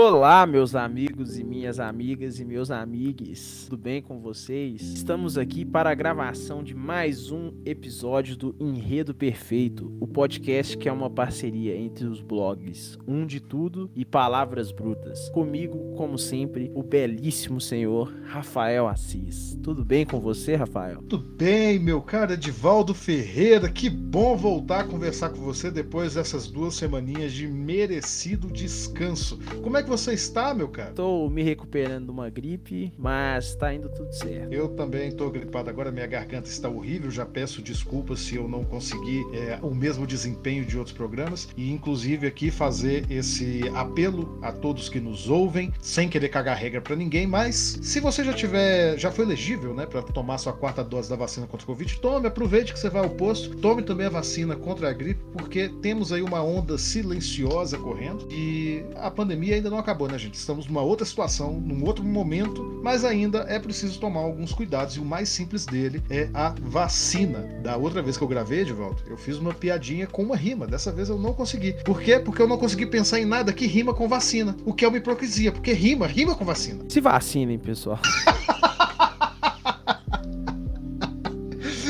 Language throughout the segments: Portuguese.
Olá, meus amigos e minhas amigas e meus amigues, tudo bem com vocês? Estamos aqui para a gravação de mais um episódio do Enredo Perfeito, o podcast que é uma parceria entre os blogs Um de Tudo e Palavras Brutas. Comigo, como sempre, o belíssimo senhor Rafael Assis. Tudo bem com você, Rafael? Tudo bem, meu cara Edivaldo Ferreira. Que bom voltar a conversar com você depois dessas duas semaninhas de merecido descanso. Como é que você está, meu cara? Tô me recuperando de uma gripe, mas tá indo tudo certo. Eu também tô gripado agora, minha garganta está horrível. Já peço desculpas se eu não conseguir é, o mesmo desempenho de outros programas. E inclusive aqui fazer esse apelo a todos que nos ouvem, sem querer cagar regra para ninguém, mas se você já tiver, já foi elegível, né, para tomar sua quarta dose da vacina contra o Covid, tome, aproveite que você vai ao posto, tome também a vacina contra a gripe, porque temos aí uma onda silenciosa correndo e a pandemia ainda não não acabou, né, gente? Estamos numa outra situação, num outro momento, mas ainda é preciso tomar alguns cuidados e o mais simples dele é a vacina. Da outra vez que eu gravei, de volta, eu fiz uma piadinha com uma rima. Dessa vez eu não consegui. Por quê? Porque eu não consegui pensar em nada que rima com vacina, o que é uma hipocrisia, porque rima, rima com vacina. Se vacinem, pessoal.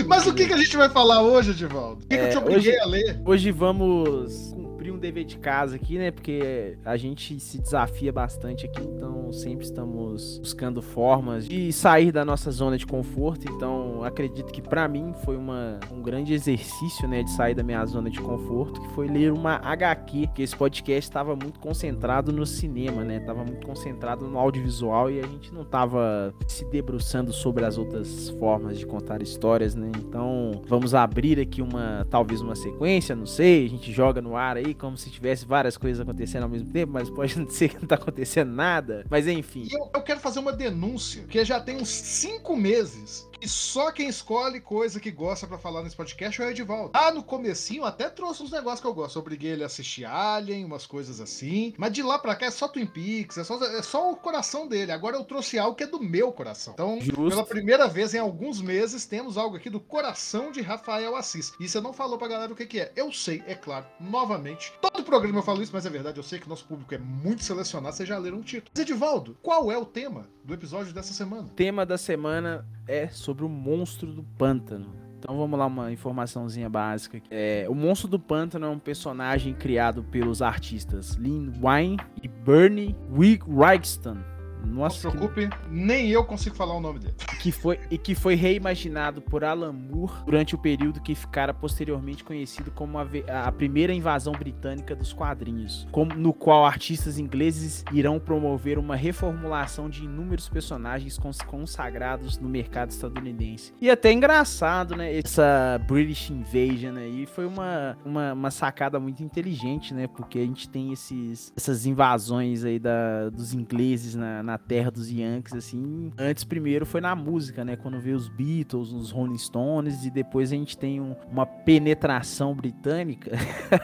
Mas o que, que a gente vai falar hoje, Edivaldo? O que, é, que eu te obriguei hoje, a ler? Hoje vamos um dever de casa aqui, né? Porque a gente se desafia bastante aqui, então sempre estamos buscando formas de sair da nossa zona de conforto. Então, acredito que para mim foi uma, um grande exercício, né, de sair da minha zona de conforto, que foi ler uma HQ, que esse podcast estava muito concentrado no cinema, né? Tava muito concentrado no audiovisual e a gente não tava se debruçando sobre as outras formas de contar histórias, né? Então, vamos abrir aqui uma talvez uma sequência, não sei, a gente joga no ar aí como se tivesse várias coisas acontecendo ao mesmo tempo, mas pode ser que não tá acontecendo nada. Mas enfim. Eu, eu, quero fazer uma denúncia, que já tem uns cinco meses e só quem escolhe coisa que gosta para falar nesse podcast é o Edivaldo. Ah, no comecinho até trouxe uns negócios que eu gosto. Eu obriguei ele a assistir Alien, umas coisas assim. Mas de lá pra cá é só Twin Peaks, é só, é só o coração dele. Agora eu trouxe algo que é do meu coração. Então, Justo. pela primeira vez em alguns meses, temos algo aqui do coração de Rafael Assis. E você não falou pra galera o que, que é. Eu sei, é claro, novamente. Todo programa eu falo isso, mas é verdade. Eu sei que nosso público é muito selecionado. Vocês já leram o título. Mas, Edivaldo, qual é o tema do episódio dessa semana? Tema da semana é sobre o monstro do pântano. Então vamos lá, uma informaçãozinha básica. É, o Monstro do Pântano é um personagem criado pelos artistas Lynn Wine e Bernie Wrightson nossa, não se preocupe, que... nem eu consigo falar o nome dele. Que foi, e que foi reimaginado por Alan Moore durante o período que ficara posteriormente conhecido como a, a primeira invasão britânica dos quadrinhos, como, no qual artistas ingleses irão promover uma reformulação de inúmeros personagens consagrados no mercado estadunidense. E até engraçado, né? Essa British Invasion aí foi uma, uma, uma sacada muito inteligente, né? Porque a gente tem esses, essas invasões aí da, dos ingleses na, na terra dos Yankees, assim. Antes, primeiro, foi na música, né? Quando veio os Beatles, os Rolling Stones, e depois a gente tem um, uma penetração britânica.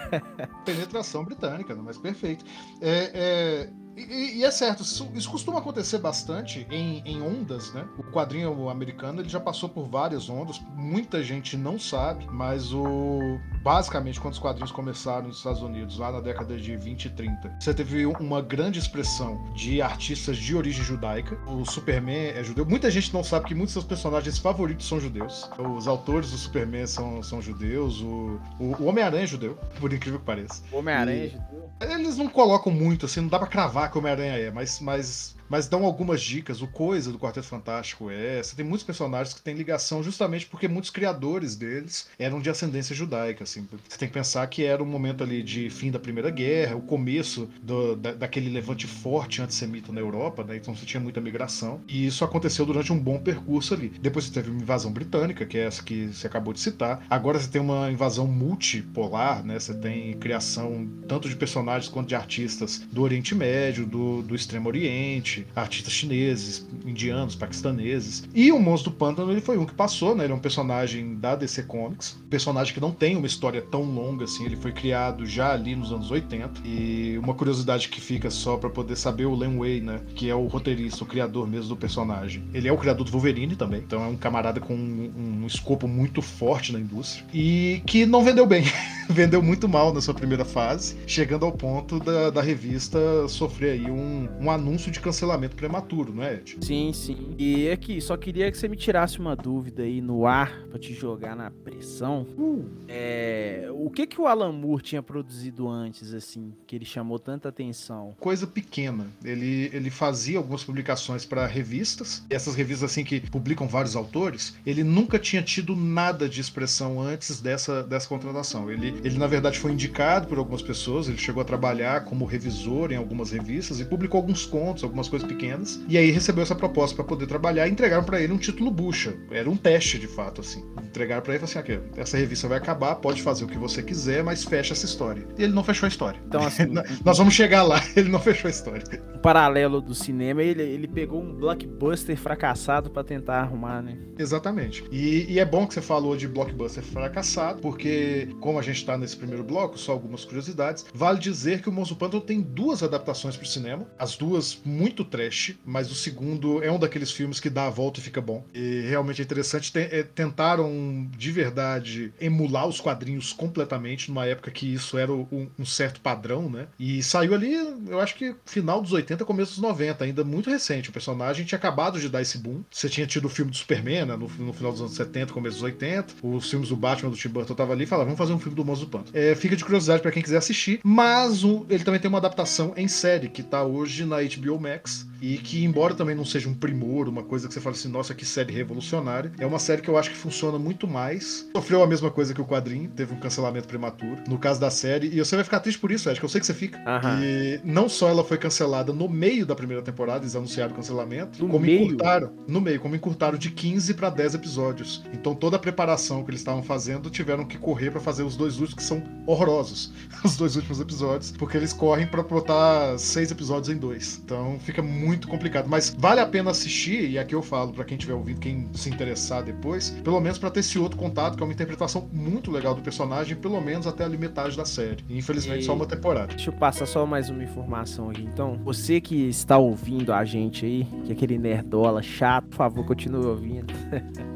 penetração britânica, mas perfeito. É, é, e, e, é certo, isso, isso, costuma acontecer bastante em, em, ondas, né? O quadrinho americano ele já passou por várias ondas, muita gente não sabe, mas o basicamente quando os quadrinhos começaram nos Estados Unidos, lá na década de 20 e 30, você teve uma grande expressão de artistas de origem judaica. O Superman é judeu. Muita gente não sabe que muitos dos personagens favoritos são judeus. Os autores do Superman são, são judeus. O, o, o Homem-Aranha é judeu, por incrível que pareça. O Homem-Aranha é judeu? Eles não colocam muito, assim, não dá pra cravar o Homem-Aranha é, mas, mas mas dão algumas dicas. O Coisa do Quarteto Fantástico é. Você tem muitos personagens que têm ligação justamente porque muitos criadores deles eram de ascendência judaica. Assim. Você tem que pensar que era um momento ali de fim da Primeira Guerra, o começo do, da, daquele levante forte antissemita na Europa, né? então você tinha muita migração. E isso aconteceu durante um bom percurso ali. Depois você teve uma invasão britânica, que é essa que você acabou de citar. Agora você tem uma invasão multipolar, né? Você tem criação tanto de personagens quanto de artistas do Oriente Médio, do, do Extremo Oriente artistas chineses, indianos, paquistaneses. E o Monstro do Pântano ele foi um que passou, né? Ele é um personagem da DC Comics, personagem que não tem uma história tão longa assim, ele foi criado já ali nos anos 80. E uma curiosidade que fica só para poder saber o Len Way, né, que é o roteirista, o criador mesmo do personagem. Ele é o criador do Wolverine também, então é um camarada com um, um escopo muito forte na indústria e que não vendeu bem. vendeu muito mal na sua primeira fase, chegando ao ponto da, da revista sofrer aí um, um anúncio de cancelamento prematuro, não é, Ed? Sim, sim. E aqui, só queria que você me tirasse uma dúvida aí no ar pra te jogar na pressão. Uh. É, o que que o Alan Moore tinha produzido antes, assim, que ele chamou tanta atenção? Coisa pequena. Ele, ele fazia algumas publicações para revistas, e essas revistas, assim, que publicam vários autores, ele nunca tinha tido nada de expressão antes dessa, dessa contratação. Ele, ele, na verdade, foi indicado por algumas pessoas, ele chegou a trabalhar como revisor em algumas revistas e publicou alguns contos, algumas coisas pequenas, e aí recebeu essa proposta para poder trabalhar e entregaram para ele um título bucha. Era um teste, de fato, assim. Entregaram para ele e falaram assim: essa revista vai acabar, pode fazer o que você quiser, mas fecha essa história. E ele não fechou a história. Então, assim. Nós vamos chegar lá, ele não fechou a história. Um paralelo do cinema, ele, ele pegou um blockbuster fracassado para tentar arrumar, né? Exatamente. E, e, é bom que você falou de blockbuster fracassado, porque, como a gente está nesse primeiro bloco, só algumas curiosidades, vale dizer que o Monstro Pântano tem duas adaptações para o cinema, as duas muito trash, mas o segundo é um daqueles filmes que dá a volta e fica bom. E realmente é interessante. é, tentaram de verdade emular os quadrinhos completamente, numa época que isso era um, um, certo padrão, né? E saiu ali, eu acho que final dos 80, começo dos 90, ainda muito recente. O personagem tinha acabado de dar esse boom. Você tinha tido o filme do Superman, né? No, no final dos anos 70, começo dos 80. Os filmes do Batman do Tim Burton tava ali e falaram, vamos fazer um filme do Monstro do Pântano. É, fica de curiosidade para quem quiser assistir, mas o, ele também tem uma adaptação em série, que tá hoje na HBO Max, Yes. E que, embora também não seja um primor, uma coisa que você fala assim, nossa, que série revolucionária, é uma série que eu acho que funciona muito mais. Sofreu a mesma coisa que o quadrinho, teve um cancelamento prematuro. No caso da série, e você vai ficar triste por isso, acho que eu sei que você fica. Aham. E não só ela foi cancelada no meio da primeira temporada, eles anunciaram o cancelamento, no como meio? encurtaram, no meio, como encurtaram de 15 para 10 episódios. Então toda a preparação que eles estavam fazendo tiveram que correr para fazer os dois últimos que são horrorosos, os dois últimos episódios, porque eles correm para botar seis episódios em dois. Então fica muito complicado, mas vale a pena assistir e aqui eu falo para quem tiver ouvido, quem se interessar depois, pelo menos para ter esse outro contato, que é uma interpretação muito legal do personagem, pelo menos até a metade da série. E, infelizmente e... só uma temporada. Deixa eu passar só mais uma informação aqui. Então, você que está ouvindo a gente aí, que é aquele nerdola chato, por favor, continue ouvindo.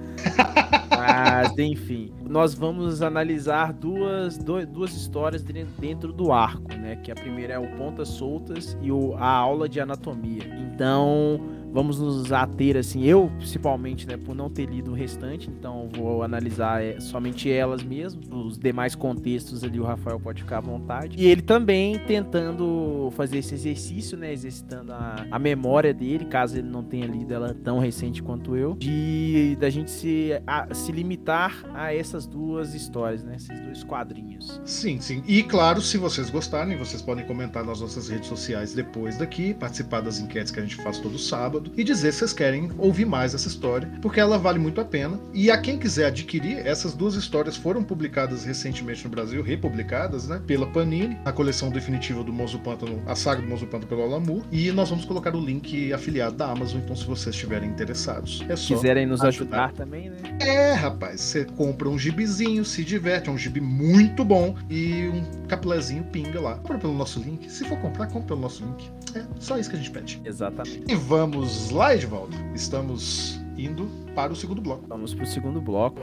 Mas, enfim, nós vamos analisar duas, duas histórias dentro do arco, né? Que a primeira é o Pontas Soltas e o, a aula de anatomia. Então, vamos nos ater assim, eu principalmente, né, por não ter lido o restante, então vou analisar é, somente elas mesmo, os demais contextos ali o Rafael pode ficar à vontade. E ele também tentando fazer esse exercício, né, exercitando a, a memória dele, caso ele não tenha lido ela tão recente quanto eu, de da gente se, a, se limitar a essas duas histórias, né, esses dois quadrinhos. Sim, sim. E claro, se vocês gostarem, vocês podem comentar nas nossas redes sociais depois daqui, participar das enquetes que a gente faz todo sábado sábado e dizer se vocês querem ouvir mais essa história, porque ela vale muito a pena. E a quem quiser adquirir, essas duas histórias foram publicadas recentemente no Brasil, republicadas, né, pela Panini, a coleção definitiva do Monstro Pântano, a saga do Monstro Pântano pelo Alamur, e nós vamos colocar o link afiliado da Amazon, então se vocês estiverem interessados, é só quiserem nos ajudar, ajudar também, né? É, rapaz, você compra um gibizinho, se diverte, é um gibi muito bom e um capulézinho pinga lá. Compra pelo nosso link. Se for comprar, compra pelo nosso link. É só isso que a gente pede. Exatamente. E vamos lá, Edvaldo. Estamos indo para o segundo bloco. Vamos para o segundo bloco.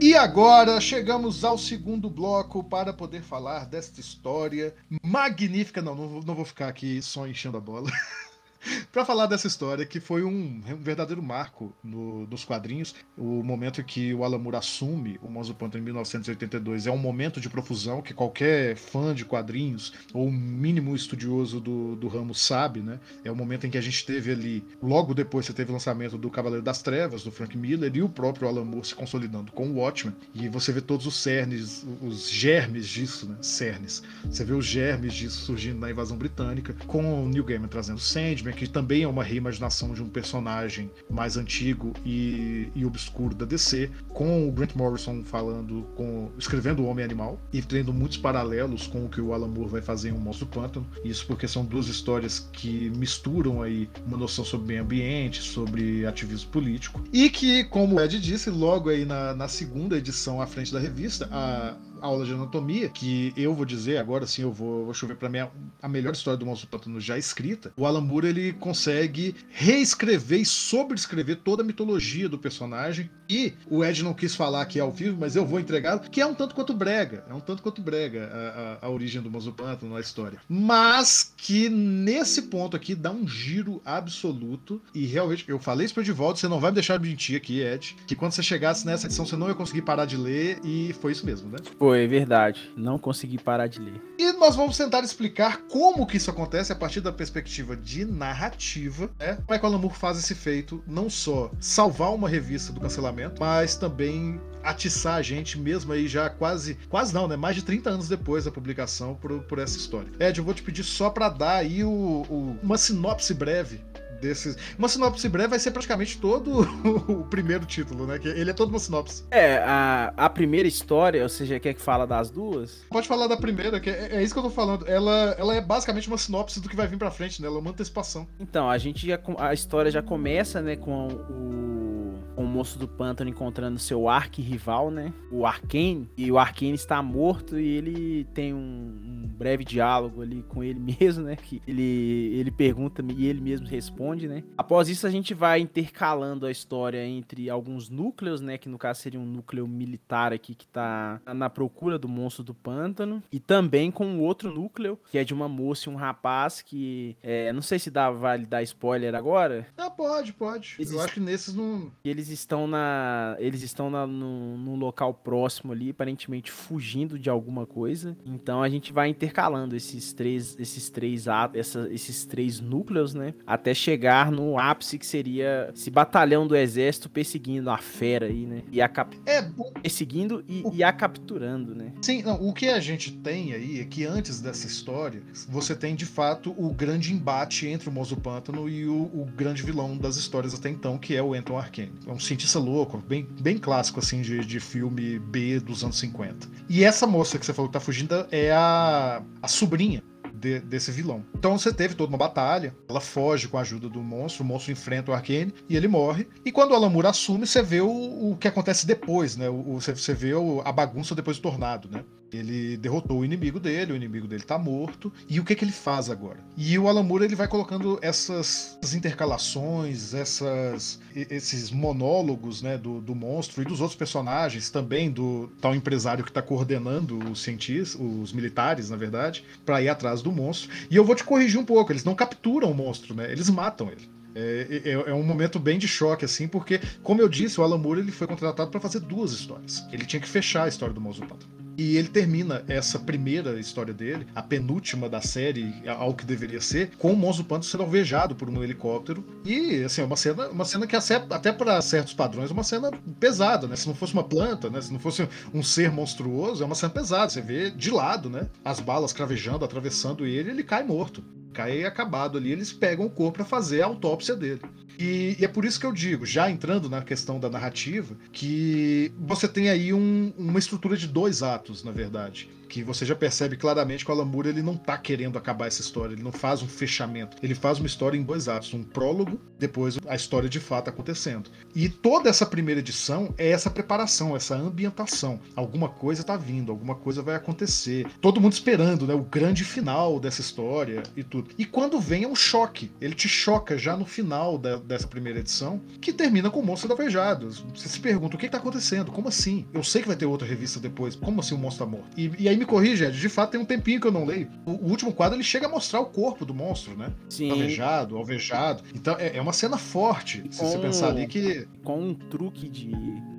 E agora chegamos ao segundo bloco para poder falar desta história magnífica. Não, não, não vou ficar aqui só enchendo a bola. para falar dessa história que foi um, um verdadeiro marco no, nos quadrinhos. O momento que o Alan Moore assume o Monstro Pântano em 1982 é um momento de profusão que qualquer fã de quadrinhos ou mínimo estudioso do, do ramo sabe, né? É o momento em que a gente teve ali, logo depois você teve o lançamento do Cavaleiro das Trevas, do Frank Miller, e o próprio Alan Moore se consolidando com o Watchmen. E você vê todos os cernes, os germes disso, né? Cernes. Você vê os germes disso surgindo na invasão britânica, com o Neil Gaiman trazendo Sandman, que também é uma reimaginação de um personagem mais antigo e, e obscuro da DC, com o Grant Morrison falando, com, escrevendo O Homem Animal e tendo muitos paralelos com o que o Alan Moore vai fazer em Um Monstro do Pântano. Isso porque são duas histórias que misturam aí uma noção sobre meio ambiente, sobre ativismo político e que, como o Ed disse, logo aí na, na segunda edição à frente da revista, a, aula de anatomia, que eu vou dizer, agora sim eu vou, vou chover pra mim a melhor história do Monstro Pântano já escrita, o Alan Moore ele consegue reescrever e sobrescrever toda a mitologia do personagem. E o Ed não quis falar aqui ao vivo, mas eu vou entregar, que é um tanto quanto brega. É um tanto quanto brega a, a, a origem do Monstro na história. Mas que nesse ponto aqui dá um giro absoluto. E realmente, eu falei isso pra de volta, você não vai me deixar mentir aqui, Ed, que quando você chegasse nessa edição você não ia conseguir parar de ler, e foi isso mesmo, né? Foi, verdade. Não consegui parar de ler. E nós vamos tentar explicar como que isso acontece a partir da perspectiva de narrativa, né? Como é que o Alan Moore faz esse feito, não só salvar uma revista do cancelamento, mas também atiçar a gente mesmo aí já quase, quase não, né? Mais de 30 anos depois da publicação por, por essa história. Ed, eu vou te pedir só para dar aí o, o, uma sinopse breve desses. Uma sinopse breve vai ser praticamente todo o primeiro título, né? Que ele é todo uma sinopse. É, a, a primeira história, ou seja, quer que fala das duas? Pode falar da primeira, que é, é, isso que eu tô falando. Ela, ela é basicamente uma sinopse do que vai vir pra frente, né? Ela é uma antecipação. Então, a gente já. A história já começa, né, com o, o moço do pântano encontrando seu arqui-rival, né? O Arkane. E o Arkane está morto e ele tem um, um breve diálogo ali com ele mesmo, né? Que ele, ele pergunta e ele mesmo responde responde, né? Após isso, a gente vai intercalando a história entre alguns núcleos, né? Que no caso seria um núcleo militar aqui que tá na procura do monstro do pântano. E também com um outro núcleo, que é de uma moça e um rapaz que. É, não sei se dá, vale dar spoiler agora. Ah, pode, pode. Eles Eu acho que nesses não. Eles estão na. Eles estão na, no, num local próximo ali, aparentemente fugindo de alguma coisa. Então a gente vai intercalando esses três, esses três atos, esses três núcleos, né? Até chegar chegar no ápice que seria esse batalhão do exército perseguindo a fera aí, né? E a cap... É, perseguindo e, o... e, a capturando, né? Sim, não, o que a gente tem aí é que antes dessa história, você tem de fato o grande embate entre o Moço do Pântano e o, o, grande vilão das histórias até então, que é o Anton Arcane. É um cientista louco, bem, bem clássico assim de, de filme B dos anos 50. E essa moça que você falou que tá fugindo é a, a sobrinha de, desse vilão. Então você teve toda uma batalha, ela foge com a ajuda do monstro, o monstro enfrenta o Arcane e ele morre. E quando o Alamur assume, você vê o, o que acontece depois, né? O, você, você vê o, a bagunça depois do tornado, né? Ele derrotou o inimigo dele, o inimigo dele tá morto. E o que que ele faz agora? E o Alan ele vai colocando essas intercalações, essas, esses monólogos né, do, do monstro e dos outros personagens, também do tal empresário que tá coordenando os cientistas, os militares, na verdade, para ir atrás do monstro. E eu vou te corrigir um pouco, eles não capturam o monstro, né? Eles matam ele. É, é, é, um momento bem de choque, assim, porque, como eu disse, o Alan Moore ele foi contratado para fazer duas histórias. Ele tinha que fechar a história do monstro pântano. E ele termina essa primeira história dele, a penúltima da série, ao que deveria ser, com o monstro do pântano sendo alvejado por um helicóptero. E, assim, é uma cena, uma cena que até para certos padrões é uma cena pesada, né? Se não fosse uma planta, né? Se não fosse um ser monstruoso, é uma cena pesada. Você vê de lado, né? As balas cravejando, atravessando ele, ele cai morto cai acabado ali, eles pegam o corpo para fazer a autópsia dele. E, e, é por isso que eu digo, já entrando na questão da narrativa, que você tem aí um, uma estrutura de dois atos, na verdade que você já percebe claramente que o Alan Moore ele não tá querendo acabar essa história, ele não faz um fechamento, ele faz uma história em dois atos, um prólogo, depois a história de fato acontecendo. E toda essa primeira edição é essa preparação, essa ambientação. Alguma coisa tá vindo, alguma coisa vai acontecer. Todo mundo esperando, né, o grande final dessa história e tudo. E quando vem é um choque, ele te choca já no final da, dessa primeira edição, que termina com o Monstro da Vejada. Você se pergunta, o que, que tá acontecendo? Como assim? Eu sei que vai ter outra revista depois, como assim o Monstro tá morto? E, e aí me corrija, Ed, de fato tem um tempinho que eu não leio. O, o, último quadro ele chega a mostrar o corpo do monstro, né? Sim. Alvejado, alvejado. Então é, é uma cena forte, se você pensar ali que. Com um truque de,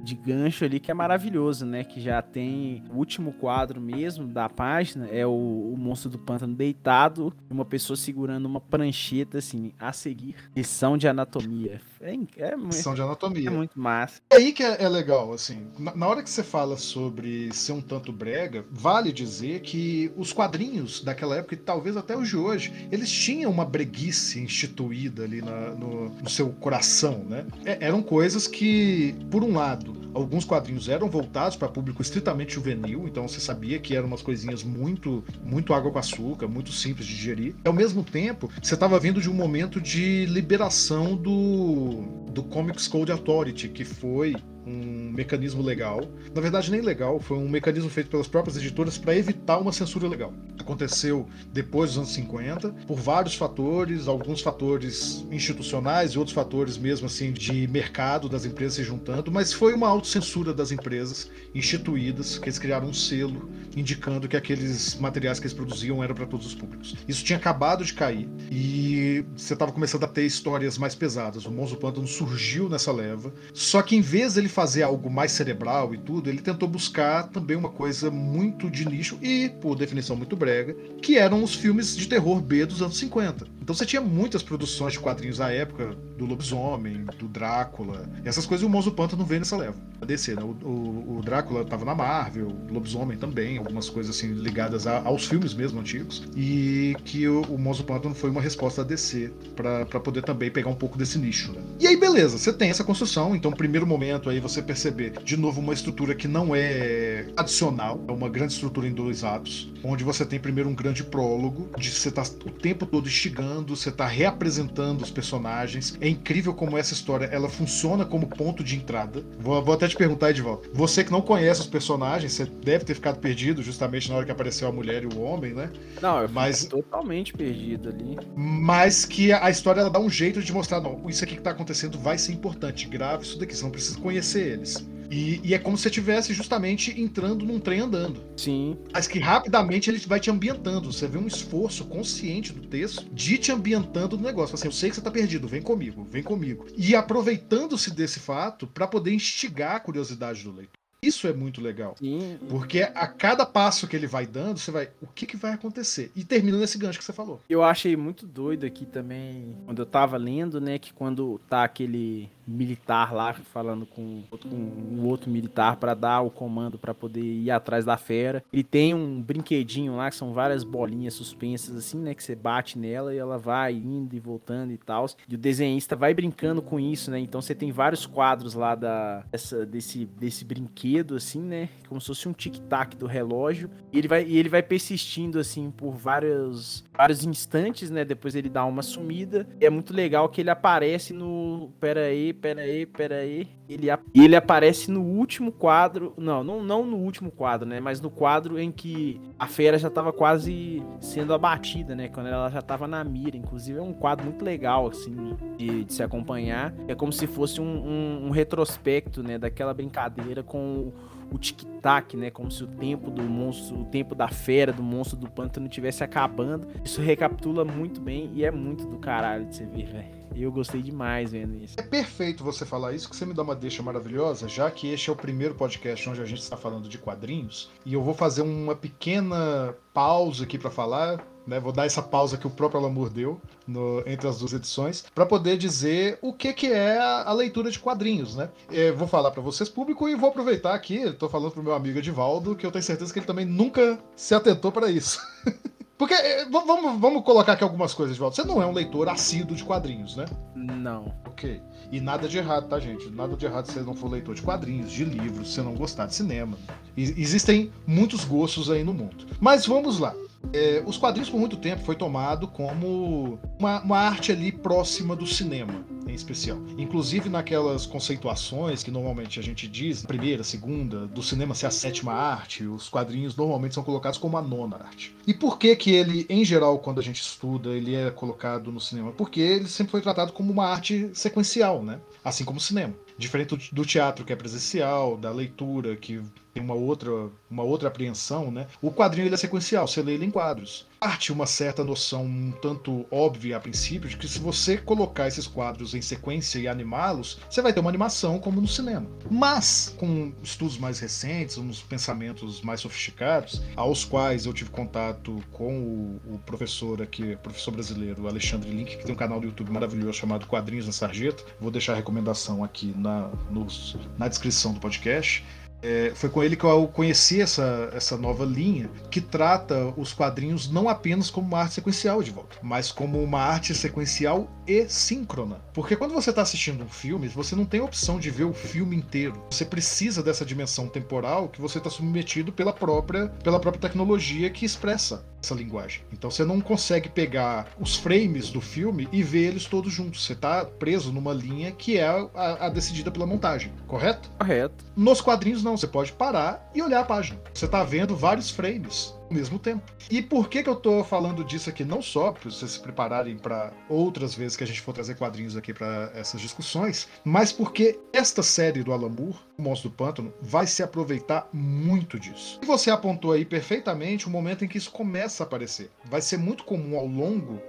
de gancho ali que é maravilhoso, né? Que já tem o último quadro mesmo da página, é o, o monstro do pântano deitado, uma pessoa segurando uma prancheta, assim, a seguir. Lição de anatomia. É, é muito, Lição de anatomia. É muito massa. É aí que é, é legal, assim. Na, na hora que você fala sobre ser um tanto brega, vale dizer que os quadrinhos daquela época, e talvez até os de hoje, eles tinham uma breguice instituída ali na, no, no, seu coração, né? É, eram coisas que, por um lado, alguns quadrinhos eram voltados para público estritamente juvenil, então você sabia que eram umas coisinhas muito, muito água com açúcar, muito simples de digerir. Ao mesmo tempo, você estava vindo de um momento de liberação do, do Comics Code Authority, que foi um mecanismo legal. Na verdade, nem legal, foi um mecanismo feito pelas próprias editoras para evitar uma censura legal. Aconteceu depois dos anos 50, por vários fatores, alguns fatores institucionais e outros fatores mesmo assim de mercado das empresas se juntando, mas foi uma autocensura das empresas instituídas, que eles criaram um selo indicando que aqueles materiais que eles produziam eram para todos os públicos. Isso tinha acabado de cair e você estava começando a ter histórias mais pesadas. O Monstro Pântano surgiu nessa leva, só que em vez dele fazer algo mais cerebral e tudo, ele tentou buscar também uma coisa muito de nicho e, por definição, muito brega, que eram os filmes de terror B dos anos 50. Então você tinha muitas produções de quadrinhos à época, do Lobisomem, do Drácula, e essas coisas o Monstro Pântano veio nessa leva. A DC, né? O, o, o Drácula estava na Marvel, o Lobisomem também, algumas coisas assim ligadas a, aos filmes mesmo antigos, e que o, o Monstro Pântano foi uma resposta da DC para poder também pegar um pouco desse nicho. Né? E aí, beleza, você tem essa construção, então, primeiro momento aí você perceber de novo uma estrutura que não é adicional, é uma grande estrutura em dois atos, onde você tem primeiro um grande prólogo, de você tá o tempo todo instigando, você tá reapresentando os personagens. É incrível como essa história ela funciona como ponto de entrada. Vou, vou até te perguntar, Edvaldo. Você que não conhece os personagens, você deve ter ficado perdido justamente na hora que apareceu a mulher e o homem, né? Não, eu mas totalmente perdido ali. Mas que a história ela dá um jeito de mostrar, não, isso aqui que tá acontecendo vai ser importante, grave isso daqui, você não precisa conhecer eles. E, e, é como se você estivesse justamente entrando num trem andando. Sim. Mas que rapidamente ele vai te ambientando. Você vê um esforço consciente do texto de te ambientando no negócio. Assim, eu sei que você tá perdido, vem comigo, vem comigo. E aproveitando-se desse fato para poder instigar a curiosidade do leitor. Isso é muito legal. Sim. Porque a cada passo que ele vai dando, você vai. O que, que vai acontecer? E termina nesse gancho que você falou. Eu achei muito doido aqui também, quando eu tava lendo, né? Que quando tá aquele militar lá falando com, com um outro militar para dar o comando para poder ir atrás da fera. Ele tem um brinquedinho lá que são várias bolinhas suspensas assim, né, que você bate nela e ela vai indo e voltando e tal. E o desenhista vai brincando com isso, né? Então você tem vários quadros lá da dessa, desse desse brinquedo assim, né, como se fosse um tic-tac do relógio. E ele vai e ele vai persistindo assim por vários vários instantes, né? Depois ele dá uma sumida. E é muito legal que ele aparece no pera aí, pera aí, pera aí. Ele, ele aparece no último quadro. Não, não, não no último quadro, né? Mas no quadro em que a fera já tava quase sendo abatida, né? Quando ela já tava na mira. Inclusive é um quadro muito legal, assim, de, de se acompanhar. É como se fosse um, um, um retrospecto, né? Daquela brincadeira com o tic-tac, né? Como se o tempo do monstro, o tempo da fera, do monstro do pântano estivesse acabando. Isso recapitula muito bem e é muito do caralho de você ver, velho. Eu gostei demais vendo isso. É perfeito você falar isso, que você me dá uma deixa maravilhosa, já que este é o primeiro podcast onde a gente está falando de quadrinhos. E eu vou fazer uma pequena pausa aqui para falar, né? Vou dar essa pausa que o próprio Alamur deu no, entre as duas edições, para poder dizer o que, que é a, a leitura de quadrinhos, né? Eu vou falar para vocês público e vou aproveitar aqui, estou falando pro meu amigo Edivaldo, que eu tenho certeza que ele também nunca se atentou para isso. Porque, eh, vamos, vamos colocar aqui algumas coisas de volta. Você não é um leitor assíduo de quadrinhos, né? Não. Ok. E nada de errado, tá, gente? Nada de errado se você não for leitor de quadrinhos, de livros, se você não gostar de cinema. E, existem muitos gostos aí no mundo. Mas vamos lá. É, os quadrinhos por muito tempo foi tomado como uma, uma, arte ali próxima do cinema, em especial. Inclusive naquelas conceituações que normalmente a gente diz, primeira, segunda, do cinema ser a sétima arte, os quadrinhos normalmente são colocados como a nona arte. E por que que ele, em geral, quando a gente estuda, ele é colocado no cinema? Porque ele sempre foi tratado como uma arte sequencial, né? Assim como o cinema. Diferente do teatro, que é presencial, da leitura, que tem uma outra, uma outra apreensão, né? O quadrinho ele é sequencial, você lê ele em quadros. Parte uma certa noção um tanto óbvia a princípio de que se você colocar esses quadros em sequência e animá-los, você vai ter uma animação como no cinema. Mas, com estudos mais recentes, uns pensamentos mais sofisticados, aos quais eu tive contato com o, o professor aqui, professor brasileiro Alexandre Link, que tem um canal do YouTube maravilhoso chamado Quadrinhos na Sarjeta. Vou deixar a recomendação aqui na, nos, na descrição do podcast. É, foi com ele que eu conheci essa, essa nova linha que trata os quadrinhos não apenas como uma arte sequencial de volta, mas como uma arte sequencial e síncrona. Porque quando você está assistindo um filme, você não tem opção de ver o filme inteiro. Você precisa dessa dimensão temporal que você está submetido pela própria, pela própria tecnologia que expressa essa linguagem. Então você não consegue pegar os frames do filme e ver eles todos juntos. Você está preso numa linha que é a, a, decidida pela montagem, correto? Correto. Nos quadrinhos não, você pode parar e olhar a página. Você está vendo vários frames mesmo tempo. E por que, que eu tô falando disso aqui? Não só para vocês se prepararem para outras vezes que a gente for trazer quadrinhos aqui para essas discussões, mas porque esta série do Alan Moore, O Monstro do Pântano, vai se aproveitar muito disso. E você apontou aí perfeitamente o momento em que isso começa a aparecer. Vai ser muito comum ao longo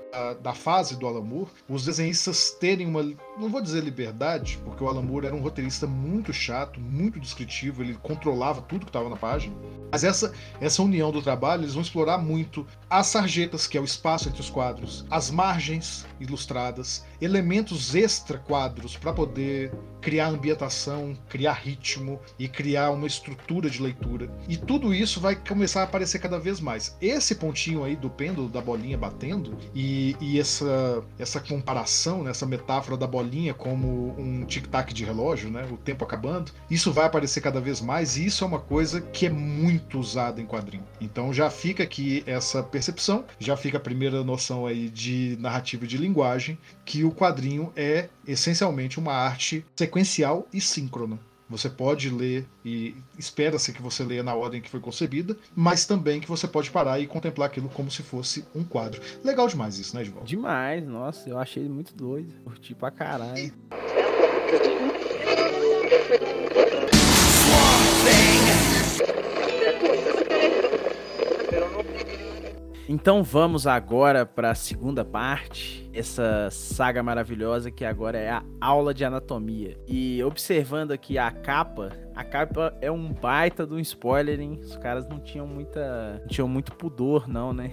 da, fase do Alan Moore os desenhistas terem uma, não vou dizer liberdade, porque o Alan Moore era um roteirista muito chato, muito descritivo, ele controlava tudo que estava na página, mas essa, essa união do trabalho, eles vão explorar muito as sarjetas, que é o espaço entre os quadros, as margens ilustradas, elementos extra quadros para poder criar ambientação, criar ritmo e criar uma estrutura de leitura. E tudo isso vai começar a aparecer cada vez mais. Esse pontinho aí do pêndulo da bolinha batendo e, e essa, essa comparação, né, essa metáfora da bolinha como um tic-tac de relógio, né, o tempo acabando, isso vai aparecer cada vez mais e isso é uma coisa que é muito usada em quadrinho. Então já fica aqui essa percepção, já fica a primeira noção aí de narrativa e de linguagem, que o quadrinho é essencialmente uma arte sequencial e síncrona. Você pode ler e espera-se que você leia na ordem que foi concebida, mas também que você pode parar e contemplar aquilo como se fosse um quadro. Legal demais isso, né, Edvaldo? Demais, nossa, eu achei muito doido. Curti pra caralho. Então vamos agora para a segunda parte, essa saga maravilhosa que agora é a aula de anatomia. E observando aqui a capa, a capa é um baita de um spoiler, hein? Os caras não tinham muita, não tinham muito pudor, não, né?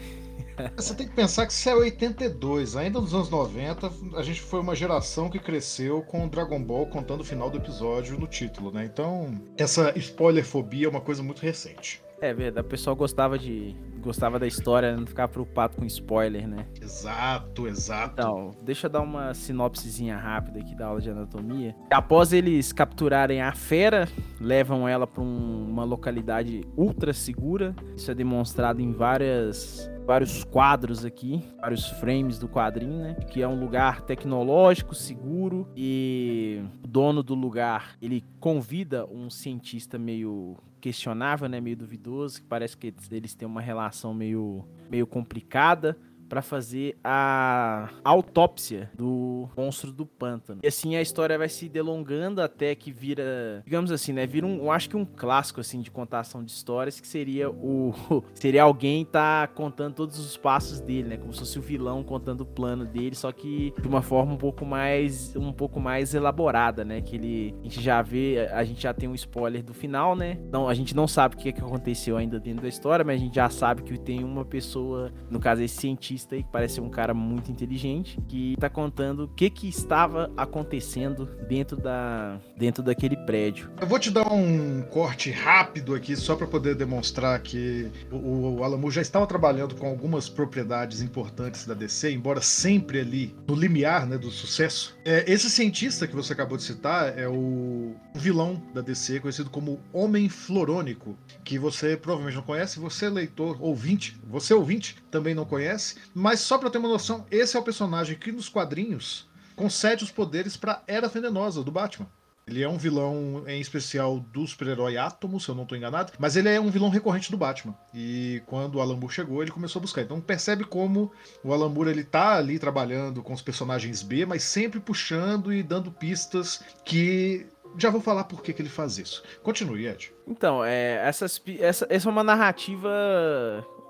Você tem que pensar que isso é 82, ainda nos anos 90, a gente foi uma geração que cresceu com Dragon Ball contando o final do episódio no título, né? Então, essa spoilerfobia é uma coisa muito recente. É verdade, o pessoal gostava de gostava da história, não ficava preocupado com spoiler, né? Exato, exato. Então, deixa eu dar uma sinopsezinha rápida aqui da aula de anatomia. Após eles capturarem a fera, levam ela para um, uma localidade ultra segura. Isso é demonstrado em várias vários quadros aqui, vários frames do quadrinho, né? Que é um lugar tecnológico, seguro e o dono do lugar, ele convida um cientista meio questionável, né, meio duvidoso, que parece que eles têm uma relação meio, meio complicada para fazer a autópsia do monstro do pântano. E assim a história vai se delongando até que vira, digamos assim, né, vira um, eu acho que um clássico assim de contação de histórias que seria o seria alguém tá contando todos os passos dele, né, como se fosse o vilão contando o plano dele, só que de uma forma um pouco mais um pouco mais elaborada, né, que ele a gente já vê, a gente já tem um spoiler do final, né? Não, a gente não sabe o que, é que aconteceu ainda dentro da história, mas a gente já sabe que tem uma pessoa, no caso esse cientista cientista aí, que parece um cara muito inteligente, que tá contando o que que estava acontecendo dentro, da, dentro daquele prédio. Eu vou te dar um corte rápido aqui, só para poder demonstrar que o, o já estava trabalhando com algumas propriedades importantes da DC, embora sempre ali no limiar né, do sucesso. É, esse cientista que você acabou de citar é o vilão da DC, conhecido como Homem Florônico, que você provavelmente não conhece, você leitor, ouvinte, você ouvinte também não conhece, mas só para ter uma noção, esse é o personagem que nos quadrinhos concede os poderes para Era Venenosa do Batman. Ele é um vilão, em especial, do super-herói Átomo, se eu não estou enganado, mas ele é um vilão recorrente do Batman. E quando o Alan Moore chegou, ele começou a buscar. Então percebe como o Alan Moore ele tá ali trabalhando com os personagens B, mas sempre puxando e dando pistas que já vou falar por que, que ele faz isso. Continue, Ed. Então, é, essas, essa, essa é uma narrativa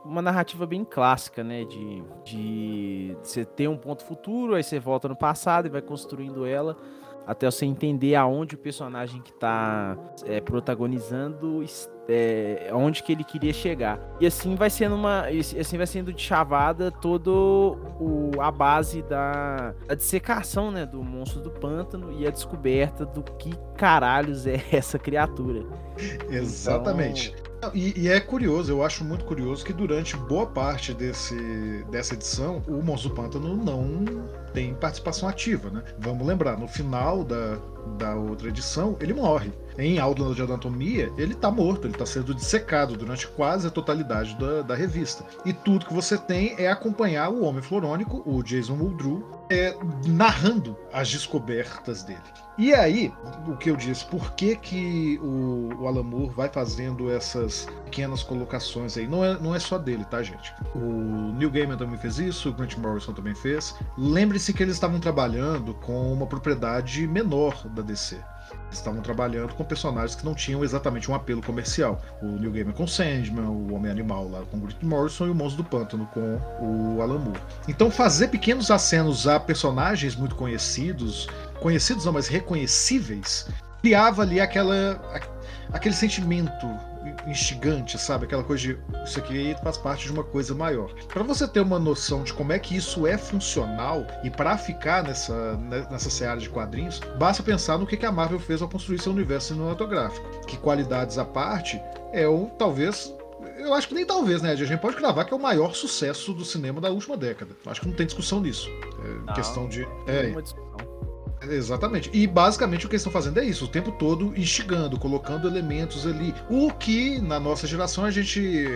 uma narrativa bem clássica, né? De, de você ter um ponto futuro, aí você volta no passado e vai construindo ela até você entender aonde o personagem que está é, protagonizando é, onde que ele queria chegar. E assim vai sendo uma. Assim vai sendo de chavada todo o, a base da, da dissecação né, do monstro do pântano e a descoberta do que caralhos é essa criatura. Exatamente. Então, e, e, é curioso, eu acho muito curioso que durante boa parte desse, dessa edição o Monstro do Pântano não tem participação ativa, né? Vamos lembrar, no final da, da outra edição, ele morre. Em Outland de Anatomia, ele tá morto, ele tá sendo dissecado durante quase a totalidade da, da revista. E tudo que você tem é acompanhar o Homem Florônico, o Jason Muldrew, é, narrando as descobertas dele. E aí, o que eu disse, por que, que o, o Alan Moore vai fazendo essas pequenas colocações aí? Não é, não é só dele, tá, gente? O Neil Gaiman também fez isso, o Grant Morrison também fez. Lembre-se que eles estavam trabalhando com uma propriedade menor da DC. Estavam trabalhando com personagens que não tinham exatamente um apelo comercial. O Neil Gaiman com Sandman, o Homem-Animal lá com o Grant Morrison e o Monstro do Pântano com o Alan Moore. Então fazer pequenos acenos a personagens muito conhecidos conhecidos não, mas reconhecíveis, criava ali aquela, aquele sentimento instigante, sabe? Aquela coisa de isso aqui faz parte de uma coisa maior. Para você ter uma noção de como é que isso é funcional e para ficar nessa, né, nessa seara de quadrinhos, basta pensar no que a Marvel fez ao construir seu universo cinematográfico. Que qualidades à parte, é o talvez eu acho que nem talvez, né? A gente pode cravar que é o maior sucesso do cinema da última década. Acho que não tem discussão nisso. É não, questão de. É, Exatamente. E basicamente o que eles estão fazendo é isso, o tempo todo instigando, colocando elementos ali. O que na nossa geração a gente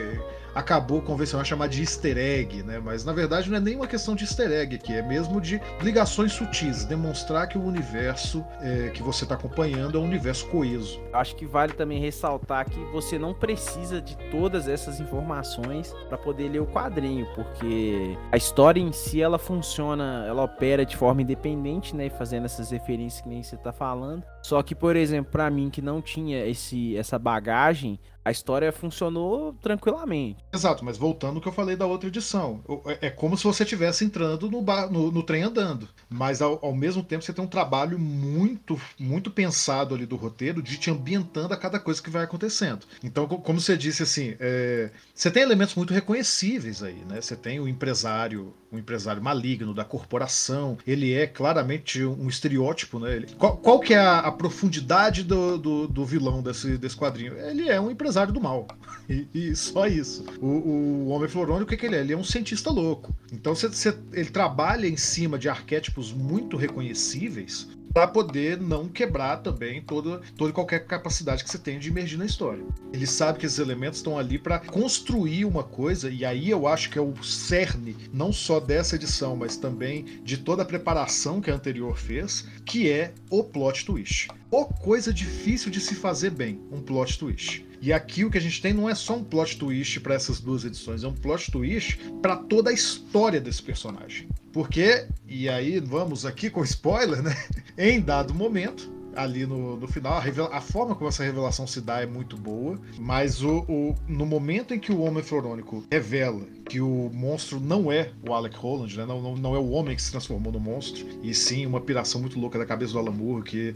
acabou convencional chamar de easter egg, né? Mas na verdade não é nem uma questão de easter egg aqui, é mesmo de ligações sutis, demonstrar que o universo é, que você está acompanhando é um universo coeso. Acho que vale também ressaltar que você não precisa de todas essas informações para poder ler o quadrinho, porque a história em si ela funciona, ela opera de forma independente, né? Fazendo essas referências que nem você está falando. Só que, por exemplo, para mim que não tinha esse, essa bagagem, a história funcionou tranquilamente. Exato, mas voltando ao que eu falei da outra edição. É, é como se você estivesse entrando no, bar, no, no, trem andando. Mas ao, ao, mesmo tempo você tem um trabalho muito, muito pensado ali do roteiro de te ambientando a cada coisa que vai acontecendo. Então, como você disse assim, é, você tem elementos muito reconhecíveis aí, né? Você tem o empresário, o empresário maligno da corporação. Ele é claramente um estereótipo, né? Qual, qual, que é a, a profundidade do, do, do vilão desse, desse quadrinho? Ele é um empresário empresário do mal. E, e só isso. O, o Homem Florônio, o que, que ele é? Ele é um cientista louco. Então cê, cê, ele trabalha em cima de arquétipos muito reconhecíveis para poder não quebrar também toda, toda qualquer capacidade que você tem de emergir na história. Ele sabe que esses elementos estão ali para construir uma coisa, e aí eu acho que é o cerne, não só dessa edição, mas também de toda a preparação que a anterior fez, que é o plot twist. Ou coisa difícil de se fazer bem, um plot twist. E aqui o que a gente tem não é só um plot twist para essas duas edições, é um plot twist para toda a história desse personagem. Porque, e aí vamos aqui com spoiler, né? Em dado momento, ali no, no final. A, a, forma como essa revelação se dá é muito boa, mas o, o, no momento em que o Homem Florônico revela que o monstro não é o Alec Holland, né? não, não, não, é o homem que se transformou no monstro, e sim uma piração muito louca da cabeça do Alan Moore, que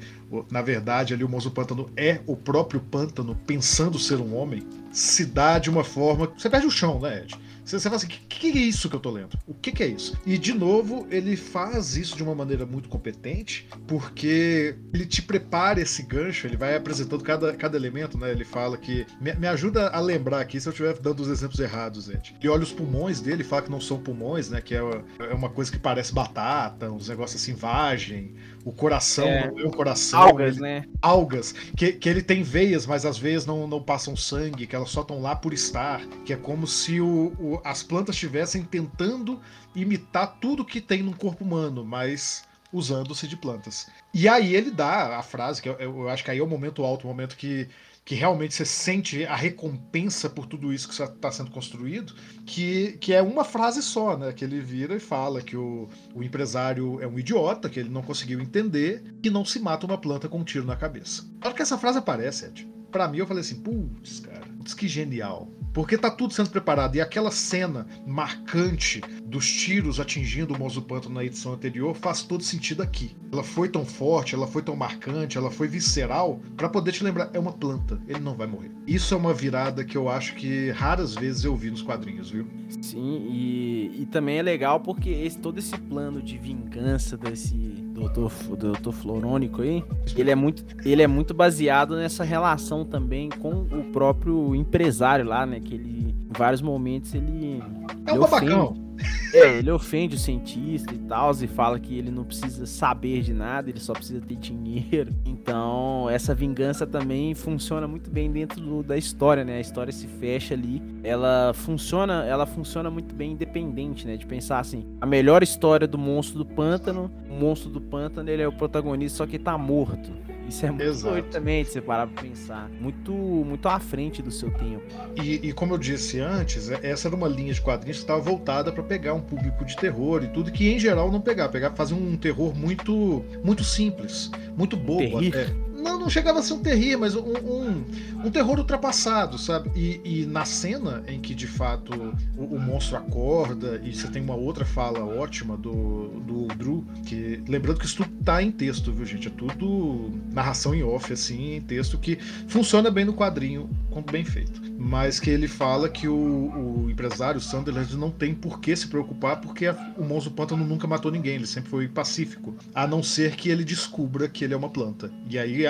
na verdade ali o monstro pântano é o próprio pântano pensando ser um homem, se dá de uma forma. Você perde o chão, né, Ed? Você, você fala assim: o que, que, é isso que eu tô lendo? O que, que, é isso? E, de novo, ele faz isso de uma maneira muito competente, porque ele te prepara esse gancho, ele vai apresentando cada, cada elemento, né? Ele fala que. Me, me ajuda a lembrar aqui se eu estiver dando os exemplos errados, gente. Ele olha os pulmões dele, fala que não são pulmões, né? Que é, é uma coisa que parece batata, uns negócios assim, vagem o coração é, não é o coração. Algas, ele, né? Algas. Que, que ele tem veias, mas as veias não, não passam sangue, que elas só estão lá por estar. Que é como se o, o, as plantas estivessem tentando imitar tudo que tem no corpo humano, mas usando-se de plantas. E aí ele dá a frase, que eu, eu acho que aí é o momento alto, o momento que que realmente você sente a recompensa por tudo isso que está sendo construído, que, que é uma frase só, né? Que ele vira e fala que o, o empresário é um idiota, que ele não conseguiu entender, que não se mata uma planta com um tiro na cabeça. Na hora que essa frase aparece, Ed, pra mim eu falei assim, putz, cara, putz, que genial. Porque tá tudo sendo preparado. E aquela cena marcante dos tiros atingindo o Mozo Pântano na edição anterior faz todo sentido aqui. Ela foi tão forte, ela foi tão marcante, ela foi visceral, para poder te lembrar, é uma planta, ele não vai morrer. Isso é uma virada que eu acho que raras vezes eu vi nos quadrinhos, viu? Sim, e, e também é legal porque esse, todo esse plano de vingança desse doutor, doutor Florônico aí, ele é, muito, ele é muito baseado nessa relação também com o próprio empresário lá, né? Que ele, em vários momentos, ele. É um babacão. É, ele ofende o cientista e tal, e fala que ele não precisa saber de nada, ele só precisa ter dinheiro. Então, essa vingança também funciona muito bem dentro do, da história, né? A história se fecha ali. Ela funciona, ela funciona muito bem independente, né? De pensar assim, a melhor história do monstro do pântano, o monstro do pântano, ele é o protagonista, só que tá morto. Isso é muito Exato. doido também, de você parar pra pensar. Muito, muito à frente do seu tempo. E, e como eu disse antes, é, essa era uma linha de quadrinhos que estava voltada para pegar um público de terror e tudo, que em geral não pegar. Pegar fazer um terror muito, muito simples, muito bobo até. Não, não chegava a ser um terrível, mas um, um, um terror ultrapassado, sabe? E, e, na cena em que de fato o, o, monstro acorda, e você tem uma outra fala ótima do, do Drew, que. Lembrando que isso tudo tá em texto, viu, gente? É tudo narração em off, assim, em texto, que funciona bem no quadrinho, quando bem feito. Mas que ele fala que o, o empresário Sunderland não tem por que se preocupar, porque a, o monstro pântano nunca matou ninguém, ele sempre foi pacífico. A não ser que ele descubra que ele é uma planta. E aí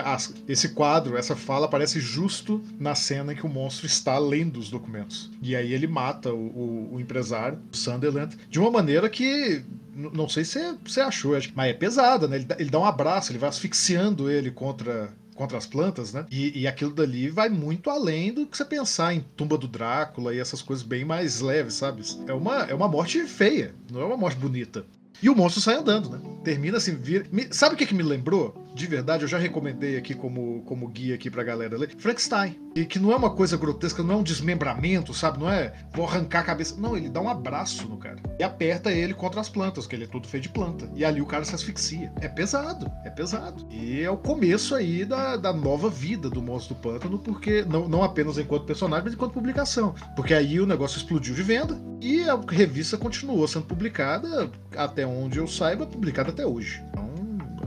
esse quadro, essa fala aparece justo na cena em que o monstro está lendo os documentos. E aí ele mata o, o, o empresário, o Sunderland, de uma maneira que não sei se você achou, mas é pesada, né? Ele dá, ele dá um abraço, ele vai asfixiando ele contra contra as plantas, né? E, e, aquilo dali vai muito além do que você pensar em tumba do Drácula e essas coisas bem mais leves, sabe? É uma, é uma morte feia, não é uma morte bonita. E o monstro sai andando, né? Termina assim, vira. Sabe o que, que me lembrou? de verdade, eu já recomendei aqui como, como guia aqui pra galera ler, Frankenstein. E que não é uma coisa grotesca, não é um desmembramento, sabe? Não é vou arrancar a cabeça. Não, ele dá um abraço no cara. E aperta ele contra as plantas, que ele é todo feito de planta. E ali o cara se asfixia. É pesado, é pesado. E é o começo aí da, da nova vida do Monstro do Pântano, porque não, não apenas enquanto personagem, mas enquanto publicação. Porque aí o negócio explodiu de venda e a revista continuou sendo publicada, até onde eu saiba, publicada até hoje. Então,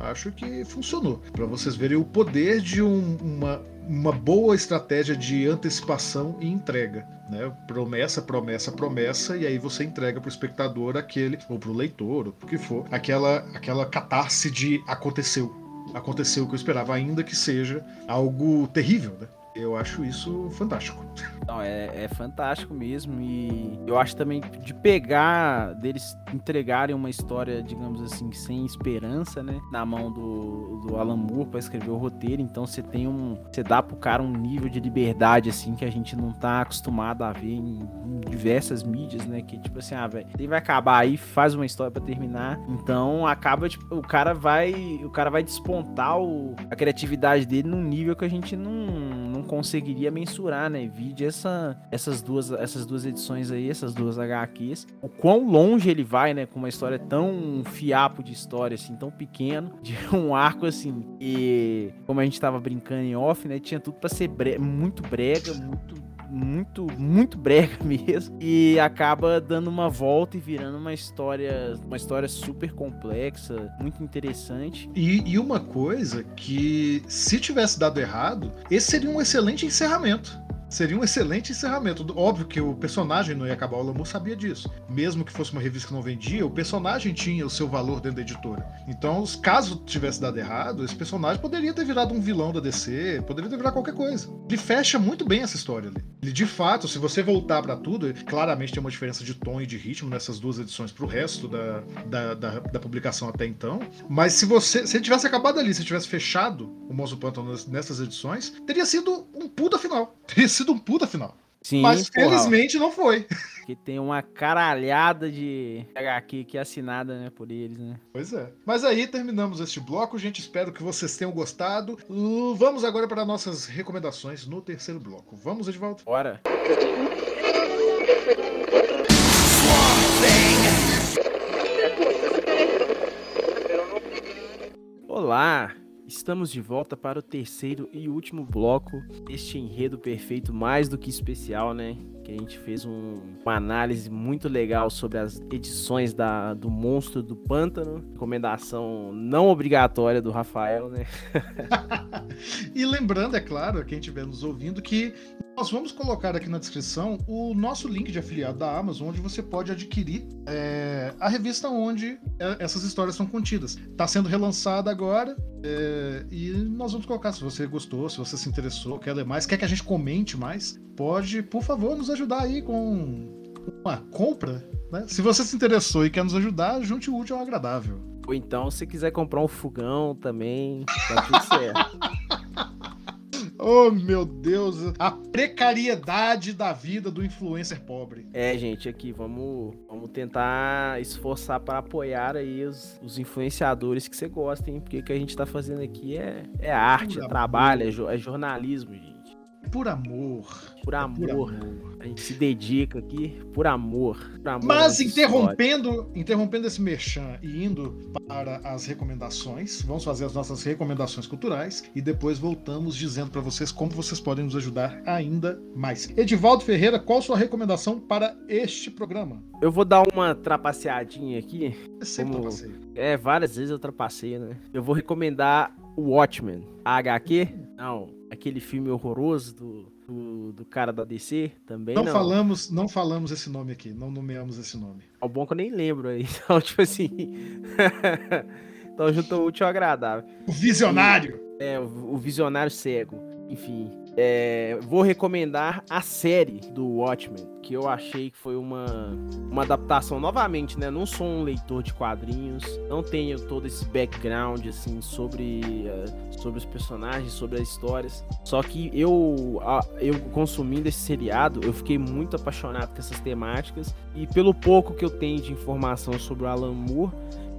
acho que funcionou. Para vocês verem o poder de um, uma, uma boa estratégia de antecipação e entrega. Né? Promessa, promessa, promessa, e aí você entrega para o espectador aquele, ou para o leitor, ou o que for, aquela, aquela catarse de aconteceu. Aconteceu o que eu esperava, ainda que seja algo terrível, né? Eu acho isso fantástico. Não, é, é fantástico mesmo. E eu acho também de pegar, deles entregarem uma história, digamos assim, sem esperança, né? Na mão do, do Alan Moore pra escrever o roteiro. Então você tem um. Você dá pro cara um nível de liberdade, assim, que a gente não tá acostumado a ver em, em diversas mídias, né? Que tipo assim, ah, velho, ele vai acabar aí, faz uma história para terminar. Então acaba, tipo, o cara vai. O cara vai despontar o, a criatividade dele num nível que a gente não não conseguiria mensurar, né? Vide essa, essas, duas, essas duas edições aí, essas duas HQs. O quão longe ele vai, né? Com uma história tão fiapo de história, assim, tão pequeno, de um arco assim. E como a gente tava brincando em off, né? Tinha tudo para ser bre muito brega, muito muito, muito brega mesmo. E acaba dando uma volta e virando uma história, uma história super complexa, muito interessante. E, e uma coisa que, se tivesse dado errado, esse seria um excelente encerramento. Seria um excelente encerramento. Óbvio que o personagem não ia acabar, o Lamu sabia disso. Mesmo que fosse uma revista que não vendia, o personagem tinha o seu valor dentro da editora. Então, caso tivesse dado errado, esse personagem poderia ter virado um vilão da DC, poderia ter virado qualquer coisa. Ele fecha muito bem essa história ali. Ele, de fato, se você voltar para tudo, claramente tem uma diferença de tom e de ritmo nessas duas edições pro resto da, da, da, da publicação até então. Mas se você se ele tivesse acabado ali, se tivesse fechado o Monstro Pântano nessas edições, teria sido um puta final. Teria sido um puta final. Sim, Mas porra. felizmente não foi. Que tem uma caralhada de HQ que é assinada, né, por eles, né? Pois é. Mas aí terminamos este bloco, gente. Espero que vocês tenham gostado. Vamos agora para nossas recomendações no terceiro bloco. Vamos, Edvaldo? Bora. Olá, Estamos de volta para o terceiro e último bloco deste enredo perfeito, mais do que especial, né? Que a gente fez um, uma análise muito legal sobre as edições da, do Monstro do Pântano. Recomendação não obrigatória do Rafael, né? e lembrando, é claro, quem estiver nos ouvindo, que nós vamos colocar aqui na descrição o nosso link de afiliado da Amazon, onde você pode adquirir é, a revista onde é, essas histórias são contidas. Está sendo relançada agora é, e nós vamos colocar. Se você gostou, se você se interessou, quer ler mais, quer que a gente comente mais, pode, por favor, nos ajudar aí com uma compra Né? Se você se interessou e quer nos ajudar, junte o útil ao agradável. Ou então, se quiser comprar um fogão também, tá tudo certo. Oh, meu Deus, a precariedade da vida do influencer pobre. É, gente, aqui vamos, vamos tentar esforçar para apoiar aí os, os influenciadores que você gosta, hein? Porque o que a gente tá fazendo aqui é, é arte, é trabalho, é, é jornalismo, gente. Por amor. Por amor. É por amor. A gente se dedica aqui por amor. Por amor Mas interrompendo, interrompendo esse merchan e indo para as recomendações, vamos fazer as nossas recomendações culturais e depois voltamos dizendo para vocês como vocês podem nos ajudar ainda mais. Edivaldo Ferreira, qual sua recomendação para este programa? Eu vou dar uma trapaceadinha aqui. Eu sempre como... É, várias vezes eu trapacei, né? Eu vou recomendar o Watchmen. A HQ? Não, aquele filme horroroso do, do, do, cara da DC também. Não, não, falamos, não falamos esse nome aqui, não nomeamos esse nome. É o bom que eu nem lembro aí. Então, tipo assim. então juntou útil ao agradável. O visionário! E, é, o, o visionário cego. Enfim, é, vou recomendar a série do Watchmen, que eu achei que foi uma, uma adaptação novamente, né? Não sou um leitor de quadrinhos, não tenho todo esse background assim sobre, uh, sobre os personagens, sobre as histórias. Só que eu, eu consumindo esse seriado, eu fiquei muito apaixonado com essas temáticas e pelo pouco que eu tenho de informação sobre o Alan Moore,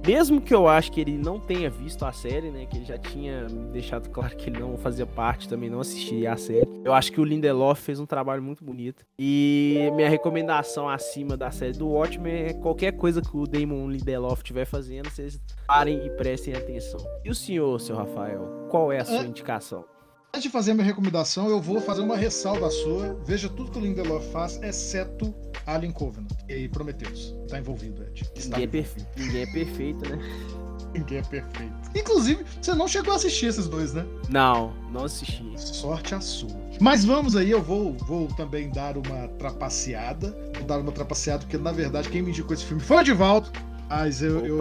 mesmo que eu acho que ele não tenha visto a série, né? Que ele já tinha deixado claro que ele não fazia parte, também não assistiria a série. Eu acho que o Lindelof fez um trabalho muito bonito. E minha recomendação acima da série do Watchmen é qualquer coisa que o Damon Lindelof estiver fazendo, vocês parem e prestem atenção. E o senhor, seu Rafael, qual é a sua é... indicação? Antes de fazer minha recomendação, eu vou fazer uma ressalva sua. Veja tudo que o Lindelof faz, exceto Alien Covenant e Prometheus. Está envolvido, Ed. Está Ninguém, é perfe... Ninguém é perfeito, né? Ninguém é perfeito. Inclusive, você não chegou a assistir esses dois, né? Não, não assisti. Sorte a sua. Mas vamos aí, eu vou, vou também dar uma trapaceada. Vou dar uma trapaceada, porque na verdade quem me indicou esse filme foi o Divaldo. Mas eu, eu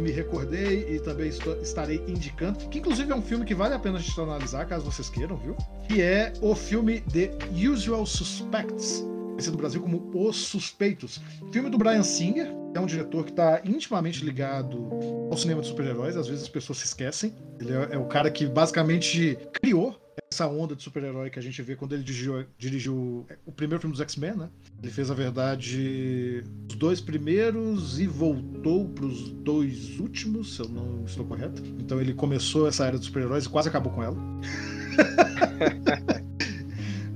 me recordei e também estarei indicando, que inclusive é um filme que vale a pena a gente analisar, caso vocês queiram, viu? Que é o filme The Usual Suspects, conhecido no Brasil como Os Suspeitos. Filme do Brian Singer, é um diretor que está intimamente ligado ao cinema de super-heróis, às vezes as pessoas se esquecem. Ele é, é o cara que basicamente criou essa onda de super-herói que a gente vê quando ele dirigiu, dirigiu o primeiro filme dos X-Men, né? Ele fez, na verdade, os dois primeiros e voltou para os dois últimos, se eu não estou correto. Então ele começou essa era dos super-heróis e quase acabou com ela.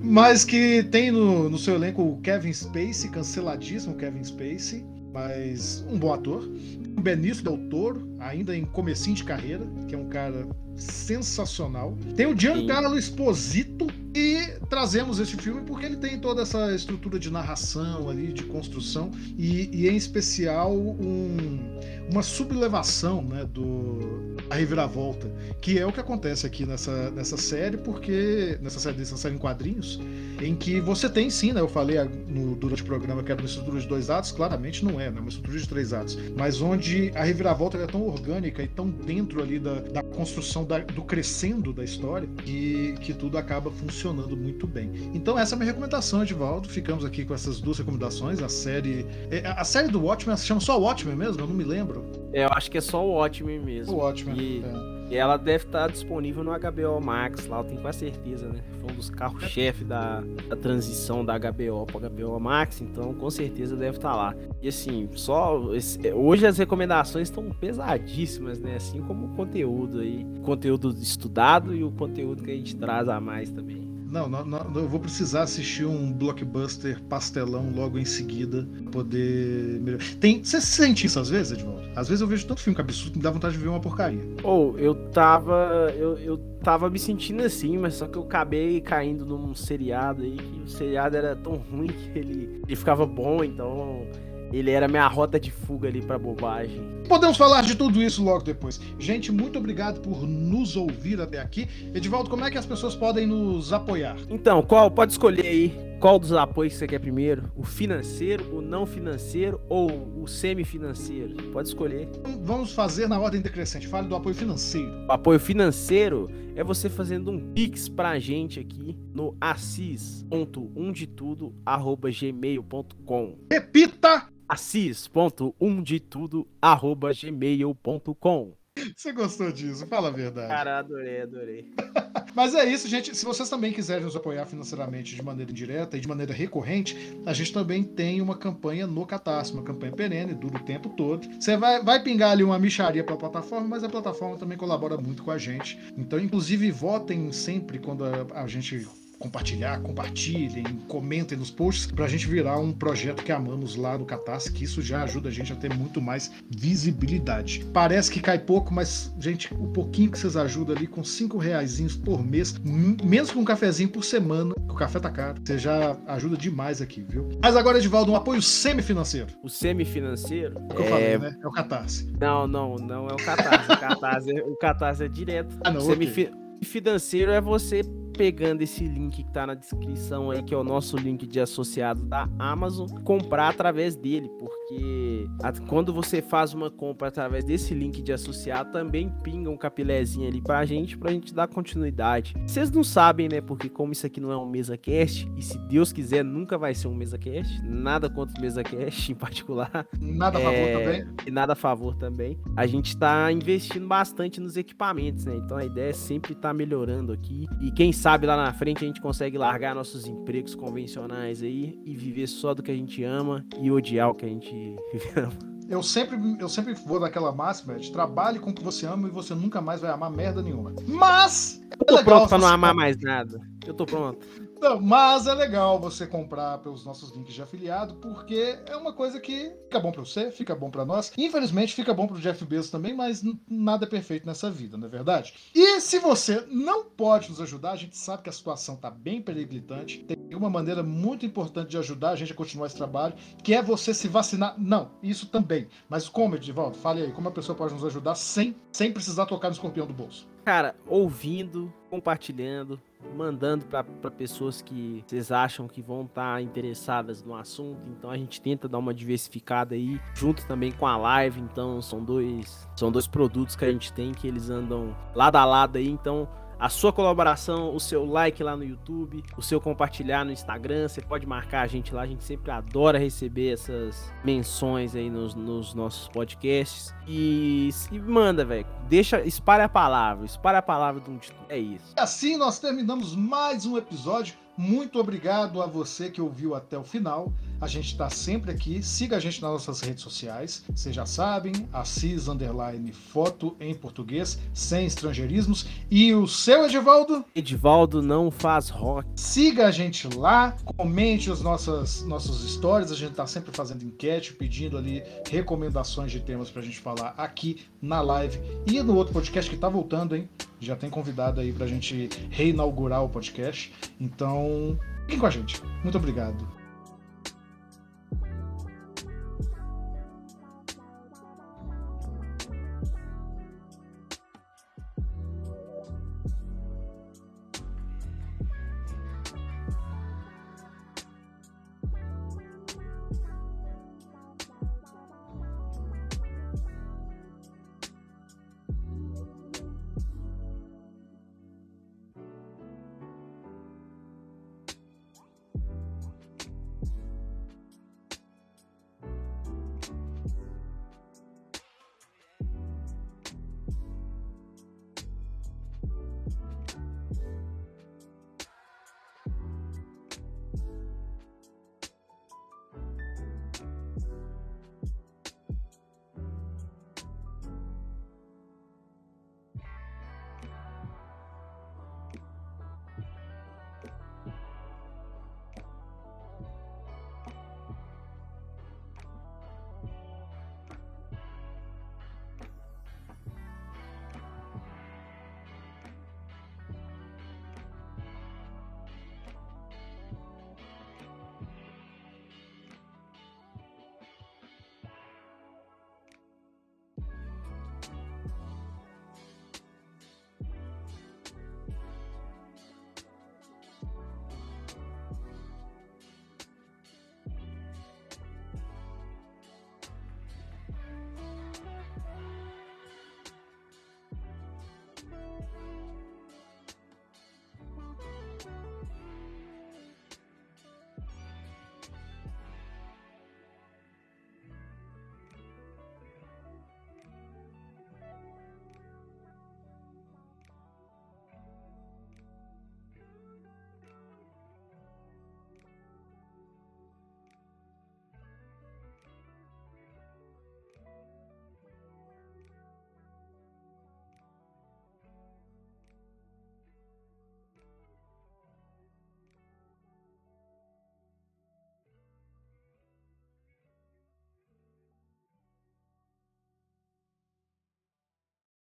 mas que tem no, no seu elenco o Kevin Spacey, canceladíssimo Kevin Spacey, mas um bom ator. O Benício Del Toro, ainda em comecinho de carreira, que é um cara sensacional. Tem o Giancarlo Esposito e trazemos este filme porque ele tem toda essa estrutura de narração ali, de construção e, e em especial um, uma sublevação né, do a reviravolta, que é o que acontece aqui nessa, nessa série, porque nessa série, nessa série em quadrinhos, em que você tem sim, né? Eu falei no, durante o programa que era uma estrutura de dois atos, claramente não é, né? Uma estrutura de três atos, mas onde a reviravolta é tão orgânica e tão dentro ali da, da construção da, do crescendo da história que, que tudo acaba funcionando muito bem. Então essa é a minha recomendação, Edivaldo. Ficamos aqui com essas duas recomendações. A série. É, a série do Watchmen se chama só Watchmen mesmo? Eu não me lembro. É, eu acho que é só o Watchmen mesmo. O Watchmen. E, é. e ela deve estar disponível no HBO Max lá, eu tenho quase certeza, né? Foi um dos carros-chefe da, da transição da HBO para HBO Max, então com certeza deve estar lá. E assim, só. Esse, hoje as recomendações estão pesadíssimas, né? Assim como o conteúdo aí. O conteúdo estudado e o conteúdo que a gente traz a mais também. Não, não, não, eu vou precisar assistir um blockbuster pastelão logo em seguida poder. Tem, você sente isso às vezes, Edvaldo? Às vezes eu vejo tanto filme que absurdo que me dá vontade de ver uma porcaria. Ou oh, eu tava. Eu, eu tava me sentindo assim, mas só que eu acabei caindo num seriado aí que o seriado era tão ruim que ele, ele ficava bom, então ele era minha rota de fuga ali pra bobagem. Podemos falar de tudo isso logo depois. Gente, muito obrigado por nos ouvir até aqui. Edivaldo, como é que as pessoas podem nos apoiar? Então, qual? Pode escolher aí. Qual dos apoios você quer primeiro? O financeiro, o não financeiro ou o semi-financeiro? Pode escolher. Vamos fazer na ordem decrescente. Fale do apoio financeiro. O apoio financeiro é você fazendo um pix pra gente aqui no assis.umdetudo.gmail.com Repita! assis.umdetudo.gmail.com Você gostou disso? Fala a verdade. Cara, adorei, adorei. Mas é isso, gente. Se vocês também quiserem nos apoiar financeiramente de maneira indireta e de maneira recorrente, a gente também tem uma campanha no Catarse, uma campanha perene, dura o tempo todo. Você vai, vai pingar ali uma micharia para a plataforma, mas a plataforma também colabora muito com a gente. Então, inclusive, votem sempre quando a, a gente compartilhar, compartilhem, comentem nos posts para a gente virar um projeto que amamos lá no Catarse, que isso já ajuda a gente a ter muito mais visibilidade. Parece que cai pouco, mas, gente, o pouquinho que vocês ajudam ali com cinco reais por mês, menos que um cafezinho por semana, o café tá caro, você já ajuda demais aqui, viu? Mas agora, Edivaldo, um apoio semi-financeiro. O semi-financeiro? É o que eu falei, né? É o Catarse. Não, não, não é o Catarse. o Catarse, é, o Catarse é direto. Ah, não, Semi-financeiro é você pegando esse link que tá na descrição aí, que é o nosso link de associado da Amazon, comprar através dele, porque quando você faz uma compra através desse link de associado, também pinga um capilézinho ali pra gente, pra gente dar continuidade. Vocês não sabem, né, porque como isso aqui não é um mesa cast, e se Deus quiser, nunca vai ser um mesa cast, nada contra o mesa cast em particular. Nada a favor é... também. E nada a favor também. A gente tá investindo bastante nos equipamentos, né, então a ideia é sempre estar tá melhorando aqui, e quem sabe sabe lá na frente a gente consegue largar nossos empregos convencionais aí e viver só do que a gente ama e odiar o que a gente ama. Eu sempre, eu sempre vou daquela máxima de trabalhe com o que você ama e você nunca mais vai amar merda nenhuma. Mas. Eu tô é pronto pra não amar mais nada. Eu tô pronto. Não, mas é legal você comprar pelos nossos links de afiliado, porque é uma coisa que fica bom para você, fica bom para nós. Infelizmente, fica bom para o Jeff Bezos também, mas nada é perfeito nessa vida, não é verdade? E se você não pode nos ajudar, a gente sabe que a situação está bem periclitante. Tem uma maneira muito importante de ajudar a gente a continuar esse trabalho, que é você se vacinar. Não, isso também. Mas como, Edivaldo? Fale aí, como a pessoa pode nos ajudar sem, sem precisar tocar no escorpião do bolso? Cara, ouvindo, compartilhando, mandando para pessoas que vocês acham que vão estar tá interessadas no assunto. Então a gente tenta dar uma diversificada aí, junto também com a live. Então são dois, são dois produtos que a gente tem que eles andam lado a lado aí. Então a sua colaboração, o seu like lá no YouTube, o seu compartilhar no Instagram. Você pode marcar a gente lá, a gente sempre adora receber essas menções aí nos, nos nossos podcasts. E, e manda, velho. Deixa, espalha a palavra, espalha a palavra do É isso. Assim nós terminamos mais um episódio. Muito obrigado a você que ouviu até o final. A gente está sempre aqui. Siga a gente nas nossas redes sociais. Vocês já sabem, Assis Underline Foto em português, sem estrangeirismos. E o seu Edivaldo? Edivaldo não faz rock. Siga a gente lá, comente as nossas, nossas stories. A gente está sempre fazendo enquete, pedindo ali recomendações de temas para a gente falar aqui na live e no outro podcast que está voltando, hein? Já tem convidado aí para a gente reinaugurar o podcast. Então, fiquem com a gente. Muito obrigado.